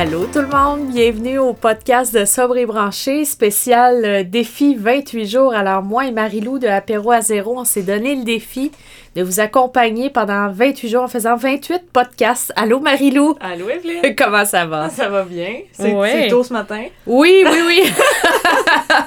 Allô tout le monde, bienvenue au podcast de Sobre et Branché, spécial euh, défi 28 jours. Alors moi et Marilou de Apéro à zéro, on s'est donné le défi de vous accompagner pendant 28 jours en faisant 28 podcasts. Allô Marilou? Allô Evelyne? Comment ça va? Ça va bien. C'est Ouais. tôt ce matin. Oui, oui, oui.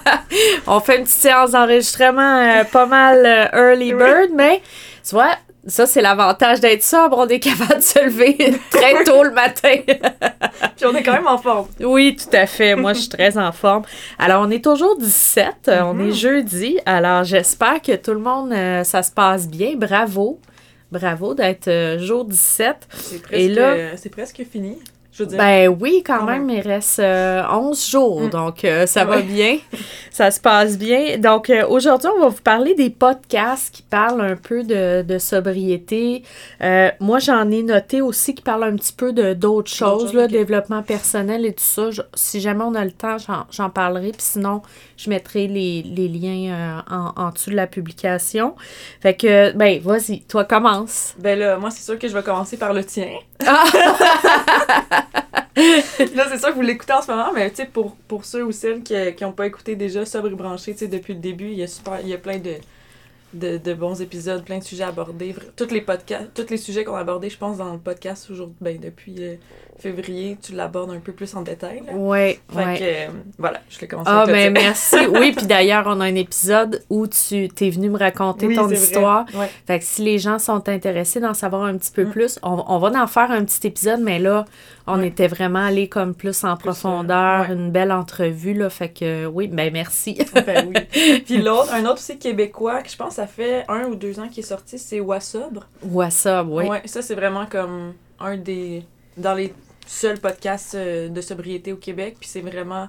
on fait une petite séance d'enregistrement euh, pas mal euh, early Oui. bird, mais tu vois, ça c'est l'avantage d'être sobre, on est capable de se lever très tôt le matin. Puis on est quand même en forme. Oui, tout à fait. Moi, je suis très en forme. Alors, on est toujours 17. euh, On Mhm. est jeudi. Alors, j'espère que tout le monde, euh, ça se passe bien. Bravo. Bravo d'être euh, jour 17. C'est presque, Et là- c'est presque fini. Je veux dire. Ben oui, quand Quand même, même. il reste euh, 11 jours. Mm. Donc, euh, ça va bien. Ça se passe bien. Donc, euh, aujourd'hui, on va vous parler des podcasts qui parlent un peu de, de sobriété. Euh, moi, j'en ai noté aussi qui parlent un petit peu de d'autres choses, là, développement personnel et tout ça. Je- si jamais on a le temps, j'en- j'en parlerai. Puis sinon, je mettrai les, les liens en, en dessous de la publication. Fait que, ben, vas-y, toi, commence. Ben là, moi, c'est sûr que je vais commencer par le tien. Là, c'est sûr que vous l'écoutez en ce moment, mais tu pour, pour ceux ou celles qui n'ont pas écouté déjà Sobre et Branché, depuis le début, il y a, super, il y a plein de, de, de bons épisodes, plein de sujets abordés. Tous les podcasts, tous les sujets qu'on a abordés, je pense, dans le podcast aujourd'hui, ben, depuis euh, février, tu l'abordes un peu plus en détail. Ouais, Fait ouais. que, euh, voilà, je l'ai commencé Ah, le ben merci. Oui, puis d'ailleurs, on a un épisode où tu t'es venu me raconter Oui, ton histoire. Ouais. Fait que si les gens sont intéressés d'en savoir un petit peu Mm. plus, on, on va en faire un petit épisode, mais là, on Ouais. était vraiment allé comme plus en Plus, euh, profondeur, une belle entrevue, là. Fait que oui, ben merci. Ben oui. Puis l'autre, un autre aussi québécois, que je pense ça fait un ou deux ans qu'il est sorti, c'est Wassobre. What's up, oui. Ouais, ça c'est vraiment comme un des. Dans les seuls podcasts euh, de sobriété au Québec. Puis c'est vraiment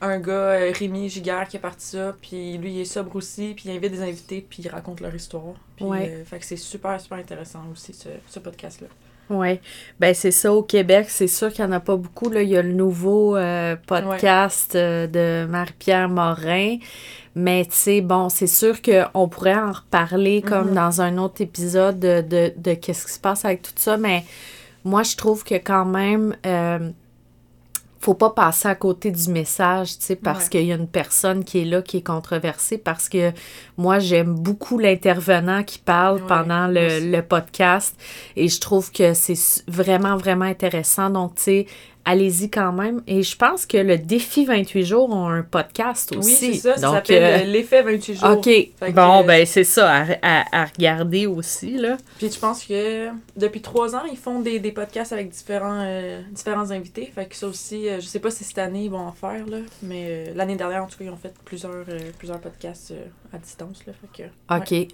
un gars, euh, Rémi Giguère, qui a parti ça. Puis lui, il est sobre aussi. Puis il invite des invités. Puis il raconte leur histoire. Puis Ouais. euh, fait que c'est super, super intéressant aussi, ce, ce podcast-là. Oui, ben c'est ça au Québec, c'est sûr qu'il n'y en a pas beaucoup. Là. Il y a le nouveau euh, podcast euh, de Marie-Pierre Morin, mais tu sais, bon, c'est sûr qu'on pourrait en reparler comme Mhm. dans un autre épisode de, de, de qu'est-ce qui se passe avec tout ça, mais moi, je trouve que quand même, euh, faut pas passer à côté du message, tu sais, parce Ouais. qu'il y a une personne qui est là, qui est controversée, parce que moi, j'aime beaucoup l'intervenant qui parle Ouais, pendant le, le podcast et je trouve que c'est vraiment, vraiment intéressant. Donc, tu sais, allez-y quand même. Et je pense que le défi 28 jours ont un podcast Oui, aussi. c'est ça. Ça s'appelle euh, L'effet 28 jours. OK. que, Bon, euh, ben, c'est ça, à, à- à regarder aussi, là. Puis je pense que depuis trois ans, ils font des, des podcasts avec différents, euh, différents invités. Fait que ça aussi, euh, je sais pas si cette année ils vont en faire, là, mais l'année dernière, en tout cas, ils ont fait plusieurs, plusieurs podcasts à distance. Là, fait que, OK. ouais.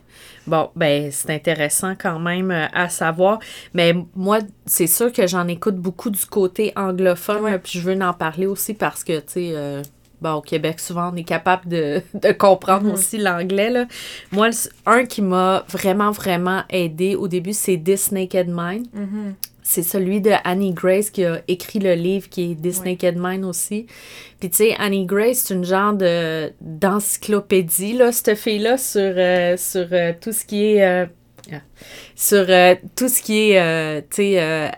Bon, ben, c'est intéressant quand même à savoir. Mais moi, c'est sûr que j'en écoute beaucoup du côté anglophone, Ouais. là, puis je veux en parler aussi parce que, tu sais, euh, bon, au Québec, souvent, on est capable de, de comprendre Mhm. aussi l'anglais, là. Moi, le- un qui m'a vraiment, vraiment aidé au début, c'est This Naked Mind. Mhm. C'est celui de Annie Grace qui a écrit le livre qui est This Ouais. Naked Mind aussi. Puis tu sais, Annie Grace, c'est une genre de d'encyclopédie, là, cette fille-là, sur, euh, sur euh, tout ce qui est... euh, sur euh, tout ce qui est, euh, tu sais, euh,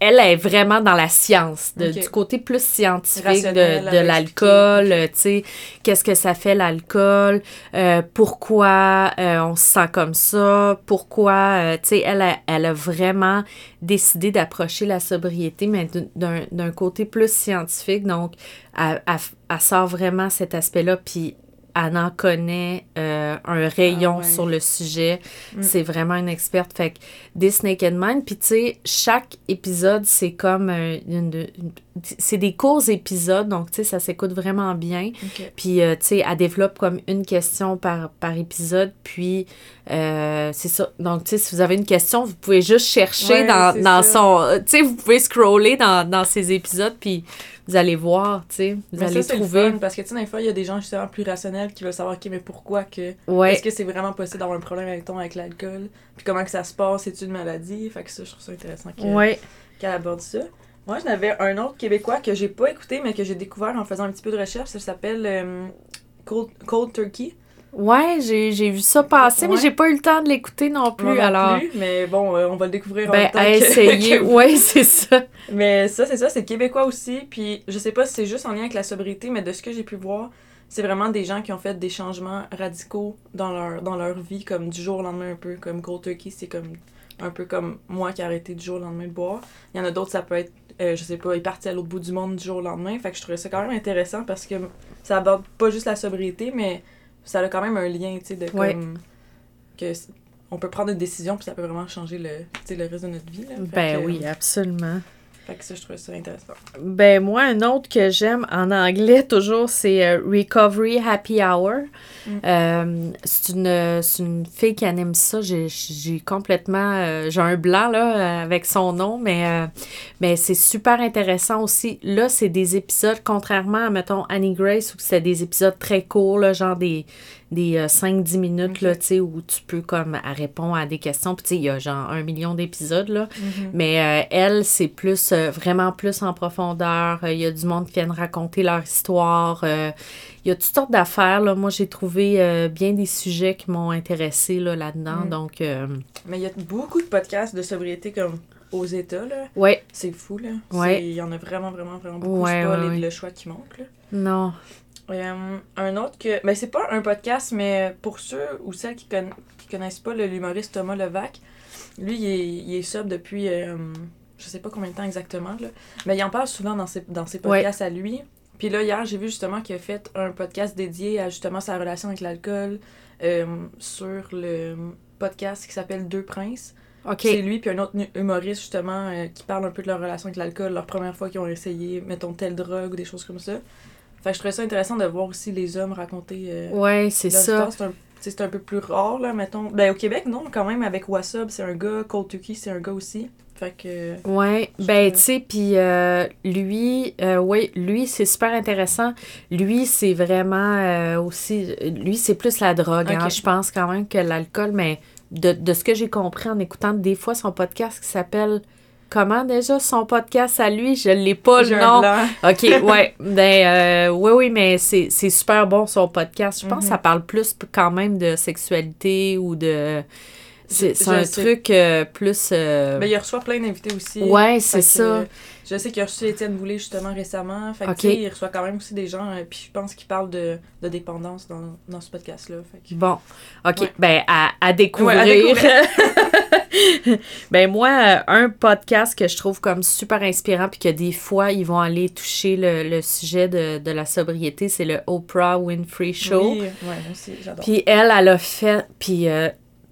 elle est vraiment dans la science, de- du côté plus scientifique Rationnel, de, l'alcool, tu sais, qu'est-ce que ça fait l'alcool, pourquoi on se sent comme ça, pourquoi, tu sais, elle a, elle a vraiment décidé d'approcher la sobriété, mais d'un- côté plus scientifique, donc elle, elle- elle sort vraiment cet aspect-là, puis elle en connaît euh, un rayon Ah ouais. sur le sujet. Mm. C'est vraiment une experte. Fait que This Naked Mind, puis tu sais, chaque épisode, c'est comme euh, une, une- c'est des courts épisodes, donc, tu sais, ça s'écoute vraiment bien. Puis, euh, tu sais, elle développe comme une question par, par épisode. Puis, euh, c'est ça. Donc, tu sais, si vous avez une question, vous pouvez juste chercher Ouais, dans, dans son... euh, Tu sais, vous pouvez scroller dans, dans ces épisodes, puis vous allez voir, tu sais, vous Mais allez ça, c'est le trouver. fun, parce que, tu sais, des fois, il y a des gens justement plus rationnels qui veulent savoir, OK, mais pourquoi que... Ouais. Est-ce que c'est vraiment possible d'avoir un problème avec ton avec l'alcool? Puis comment que ça se passe? C'est-tu une maladie? Fait que ça, je trouve ça intéressant Ouais. qu'elle aborde ça. Moi, j'en avais un autre québécois que j'ai pas écouté, mais que j'ai découvert en faisant un petit peu de recherche. Ça s'appelle euh, Cold, Cold Turkey. Ouais, j'ai vu ça passer, mais Ouais. j'ai pas eu le temps de l'écouter non plus, non alors... plus, mais bon, euh, on va le découvrir en Ben, même temps à essayer. que- ouais, c'est ça. Mais ça, c'est ça, c'est québécois aussi. Puis je sais pas si c'est juste en lien avec la sobriété, mais de ce que j'ai pu voir, c'est vraiment des gens qui ont fait des changements radicaux dans leur, dans leur vie, comme du jour au lendemain un peu. Comme Cold Turkey, c'est comme un peu comme moi qui ai arrêté du jour au lendemain de boire. Il y en a d'autres, ça peut être, euh, je sais pas, il est parti à l'autre bout du monde du jour au lendemain. Fait que je trouvais ça quand même intéressant parce que ça aborde pas juste la sobriété, mais ça a quand même un lien, tu sais, de Ouais. comme. que on peut prendre une décision, puis ça peut vraiment changer le, tu sais, le reste de notre vie. Là. Ben que, oui, absolument. Fait que ça, je trouvais ça intéressant. Ben moi, un autre que j'aime en anglais toujours, c'est euh, Recovery Happy Hour. Mm. Euh, c'est une, fille qui anime ça. J'ai, complètement... euh, j'ai un blanc là avec son nom, mais, mais c'est super intéressant aussi. Là, c'est des épisodes, contrairement à, mettons, Annie Grace, où c'est des épisodes très courts, là, genre des, des euh, 5-10 minutes, Ok. là, tu sais, où tu peux comme à répondre à des questions. Puis il y a genre un million d'épisodes, là. Mais euh, elle, c'est plus, euh, vraiment plus en profondeur. Euh, Il y a du monde qui viennent raconter leur histoire. Euh, il y a toutes sortes d'affaires. Là. Moi, j'ai trouvé euh, bien des sujets qui m'ont intéressé là, là-dedans. Mm. Donc, euh, Mais il y a beaucoup de podcasts de sobriété comme aux États, là. ouais, C'est fou, là. Ouais. Il y en a vraiment, vraiment, vraiment beaucoup. Ouais, pas ouais, les- ouais. le choix qui manque, là. non. Euh, un autre que... Ben, c'est pas un podcast, mais pour ceux ou celles qui, conna- qui connaissent pas l'humoriste Thomas Levac, lui, il est, il est sub depuis... euh, je sais pas combien de temps exactement, là. Mais il en parle souvent dans ses, dans ses Ouais. podcasts à lui. Puis là, hier, j'ai vu justement qu'il a fait un podcast dédié à justement sa relation avec l'alcool euh, sur le podcast qui s'appelle Deux Princes. C'est lui puis un autre humoriste justement euh, qui parle un peu de leur relation avec l'alcool, leur première fois qu'ils ont essayé, mettons, telle drogue ou des choses comme ça. Fait que je trouvais ça intéressant de voir aussi les hommes raconter euh, Ouais, c'est ça. C'est un, un peu plus rare, là, mettons. Ben, au Québec, non, quand même, avec Wassub, c'est un gars, Cold Turkey, c'est un gars aussi. Fait que... Ouais, ben tu sais, puis euh, lui, euh, ouais, lui c'est super intéressant. Lui c'est vraiment euh, aussi, lui c'est plus la drogue. hein. Je pense quand même que l'alcool, mais de, de ce que j'ai compris en écoutant des fois son podcast qui s'appelle comment déjà son podcast à lui, je l'ai pas le nom. OK, ouais. Ben, euh, oui, oui, mais c'est super bon son podcast. Je pense que Mhm. ça parle plus quand même de sexualité ou de. C'est un sais. truc euh, plus. euh, Ben, il reçoit plein d'invités aussi. Ouais, c'est ça. euh, Je sais qu'il a reçu Étienne Boulay justement récemment. Fait que, il reçoit quand même aussi des gens. euh, puis je pense qu'il parle de, de dépendance dans, dans ce podcast-là. Que- Bon, OK. Ouais. Ben, à, à découvrir. Ouais, à ben, moi, un podcast que je trouve comme super inspirant, puis que des fois, ils vont aller toucher le, le sujet de, de la sobriété, c'est le Oprah Winfrey Show. Oui, ouais, moi aussi, j'adore. Puis elle, elle a fait. Puis,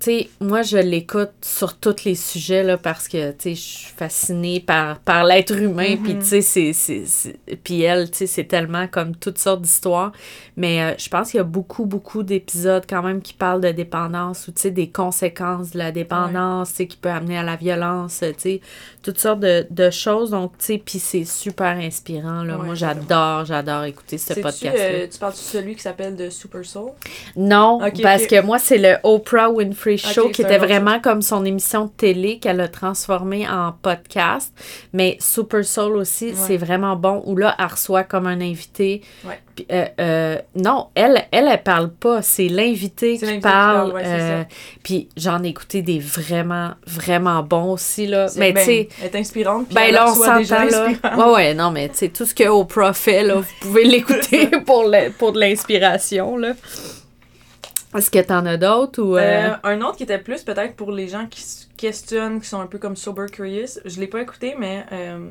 sais, moi, je l'écoute sur tous les sujets, là, parce que, tu sais, je suis fascinée par, par l'être humain. Puis, Mhm. tu sais, c'est- Puis elle, tu sais, c'est tellement comme toutes sortes d'histoires. Mais euh, je pense qu'il y a beaucoup, beaucoup d'épisodes quand même qui parlent de dépendance ou, tu sais, des conséquences de la dépendance, tu sais, qui peut amener à la violence, tu sais, toutes sortes de, de choses. Donc, tu sais, puis c'est super inspirant, là. Ouais, moi, j'adore. j'adore, écouter ce podcast-là. euh, tu parles de celui qui s'appelle de Super Soul? Non, parce que moi, c'est le Oprah Winfrey Show qui était vraiment comme son émission de télé qu'elle a transformé en podcast. Mais Super Soul aussi, Ouais. c'est vraiment bon. Où là, elle reçoit comme un invité. Ouais. Puis, euh, euh, non, elle, elle, elle parle pas. C'est l'invité qui parle. ouais, euh. Puis j'en ai écouté des vraiment, vraiment bons aussi. Là. Mais ben, tu sais. Elle est inspirante. puis Ben elle là, on s'entend, là. Ouais, ouais, non, mais tu sais, tout ce que Oprah fait, là, vous pouvez l'écouter pour, le- pour de l'inspiration, là. Est-ce que t'en as d'autres ou... euh, Euh, un autre qui était plus peut-être pour les gens qui se questionnent, qui sont un peu comme sober curious. Je l'ai pas écouté, mais euh,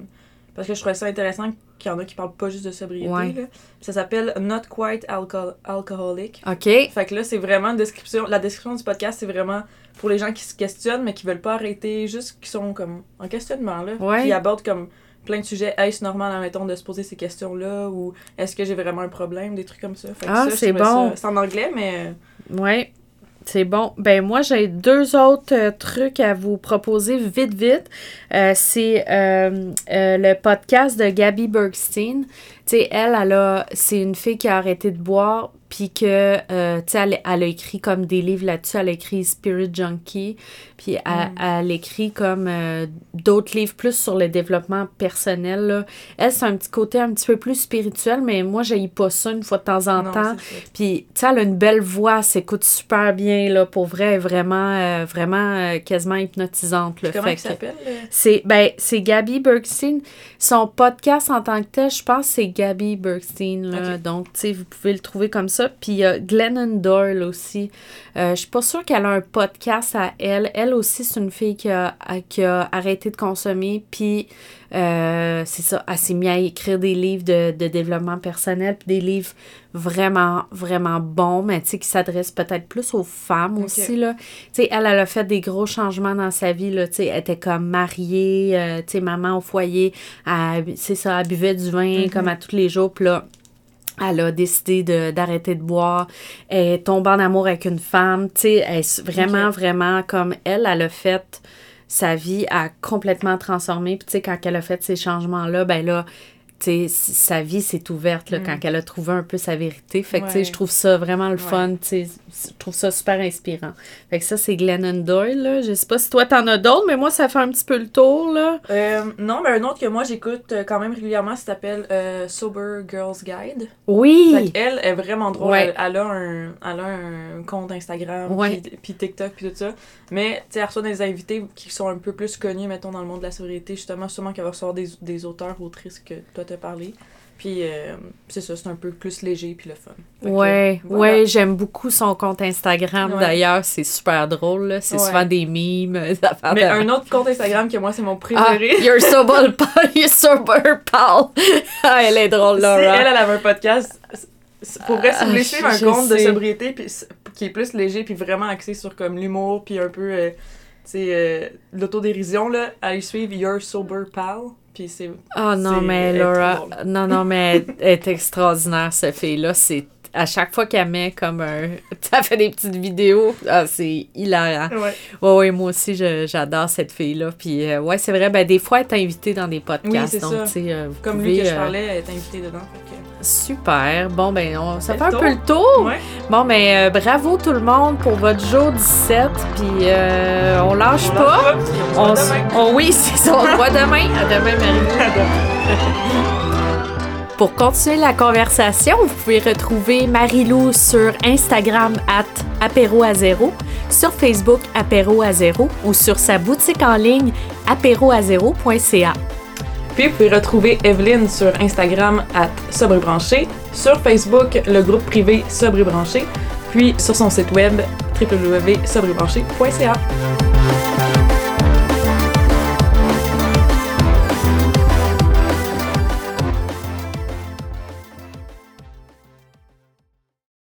parce que je trouvais ça intéressant qu'il y en a qui parlent pas juste de sobriété. Ouais. là. Ça s'appelle Not Quite Alco- Alcoholic. OK. Fait que là, c'est vraiment une description. La description du podcast, c'est vraiment pour les gens qui se questionnent, mais qui veulent pas arrêter, juste qui sont comme en questionnement là. Ouais. Qui abordent comme plein de sujets. Est-ce normal, admettons, de se poser ces questions-là ou est-ce que j'ai vraiment un problème, des trucs comme ça. Fait que Ah, c'est bon. C'est en anglais, mais. Ouais, c'est bon. Ben moi, j'ai deux autres euh, trucs à vous proposer vite, vite. Euh, c'est euh, le podcast de Gabby Bergstein. Tu sais, elle, elle a, c'est une fille qui a arrêté de boire, puis que, euh, tu sais, elle, elle a écrit comme des livres là-dessus. Elle a écrit Spirit Junkie, puis elle, elle écrit comme euh, d'autres livres plus sur le développement personnel. Là. Elle, c'est un petit côté un petit peu plus spirituel, mais moi, j'ai pas ça une fois de temps en non, temps. Puis, tu sais, elle a une belle voix, elle s'écoute super bien, là, pour vrai, elle vraiment, euh, vraiment quasiment hypnotisante, là. Comment que s'appelle? C'est, ben, c'est Gabby Bergstein. Son podcast en tant que tel, je pense, c'est Gabby Bergstein, là. Donc, tu sais, vous pouvez le trouver comme ça. Puis, il y a Glennon Doyle aussi. Euh, je suis pas sûre qu'elle a un podcast à elle. Elle aussi, c'est une fille qui a, qui a arrêté de consommer, puis euh, c'est ça, elle s'est mise à écrire des livres de, de développement personnel, puis des livres vraiment, vraiment bons, mais tu sais, qui s'adressent peut-être plus aux femmes aussi, là. Tu sais, elle, elle a fait des gros changements dans sa vie, là, tu sais, elle était comme mariée, euh, tu sais, maman au foyer, c'est ça, elle buvait du vin Mhm. comme à tous les jours, puis là, elle a décidé d'arrêter de, boire. Elle est tombée en amour avec une femme. Tu sais, elle est vraiment, vraiment comme elle, elle a fait sa vie a complètement transformé. Puis, tu sais, quand elle a fait ces changements-là, ben là, sais, sa vie s'est ouverte là, Mm. quand elle a trouvé un peu sa vérité. Fait que, tu sais, je trouve ça vraiment le Ouais. fun. Tu sais, je trouve ça super inspirant. Fait que ça, c'est Glennon Doyle, là. Je sais pas si toi, t'en as d'autres, mais moi, ça fait un petit peu le tour, là. Euh, non, mais un autre que moi j'écoute euh, quand même régulièrement, ça s'appelle euh, Sober Girls Guide. Fait Oui! elle est vraiment drôle. Ouais. Elle, elle a un, elle a un compte Instagram, puis, TikTok, puis tout ça. Mais tu sais, elle reçoit des invités qui sont un peu plus connus, mettons, dans le monde de la sobriété, justement, sûrement qu'elle va recevoir des, des auteurs, autrices que toi parlé. Puis euh, c'est ça, c'est un peu plus léger, puis le fun. Fait que, Ouais, voilà. ouais, j'aime beaucoup son compte Instagram Ouais. d'ailleurs, c'est super drôle c'est Ouais. souvent des mimes, Mais de- un autre compte Instagram que moi, c'est mon ah, préféré. you're sober pal, you're sober pal. ah, elle est drôle Si Laura. elle, elle avait un podcast, pour vrai, si vous voulez Ah, suivre un compte de sobriété puis qui est plus léger puis vraiment axé sur comme l'humour puis un peu euh, tu sais euh, l'autodérision là, allez suivre Your Sober Pal puis c'est Oh non, mais Laura, non, non, mais elle est extraordinaire, cette fille-là. C'est à chaque fois qu'elle met comme un. Ça fait des petites vidéos. Ah, c'est hilarant. ouais. Ouais, ouais, moi aussi, je- j'adore cette fille-là. Puis, euh, ouais, c'est vrai, ben, des fois, elle est invitée dans des podcasts. Oui, donc, ça. euh, vous Comme pouvez, lui que je euh, parlais, elle est invitée dedans. Super. Bon, ben, on, ça Fait fait un peu le tour. Ouais. Bon, ben, euh, bravo tout le monde pour votre jour 17. Puis, euh, on lâche On pas. lâche pas, on se On, on- oui, c'est ça. On se voit demain. À demain, Marie. Pour continuer la conversation, vous pouvez retrouver Marie-Lou sur Instagram at apéro à zéro, sur Facebook apéro à zéro ou sur sa boutique en ligne apéroazéro.ca. Puis vous pouvez retrouver Evelyne sur Instagram à Sobre et Branché, sur Facebook le groupe privé Sobre et Branché, puis sur son site web www.sobrebranché.ca.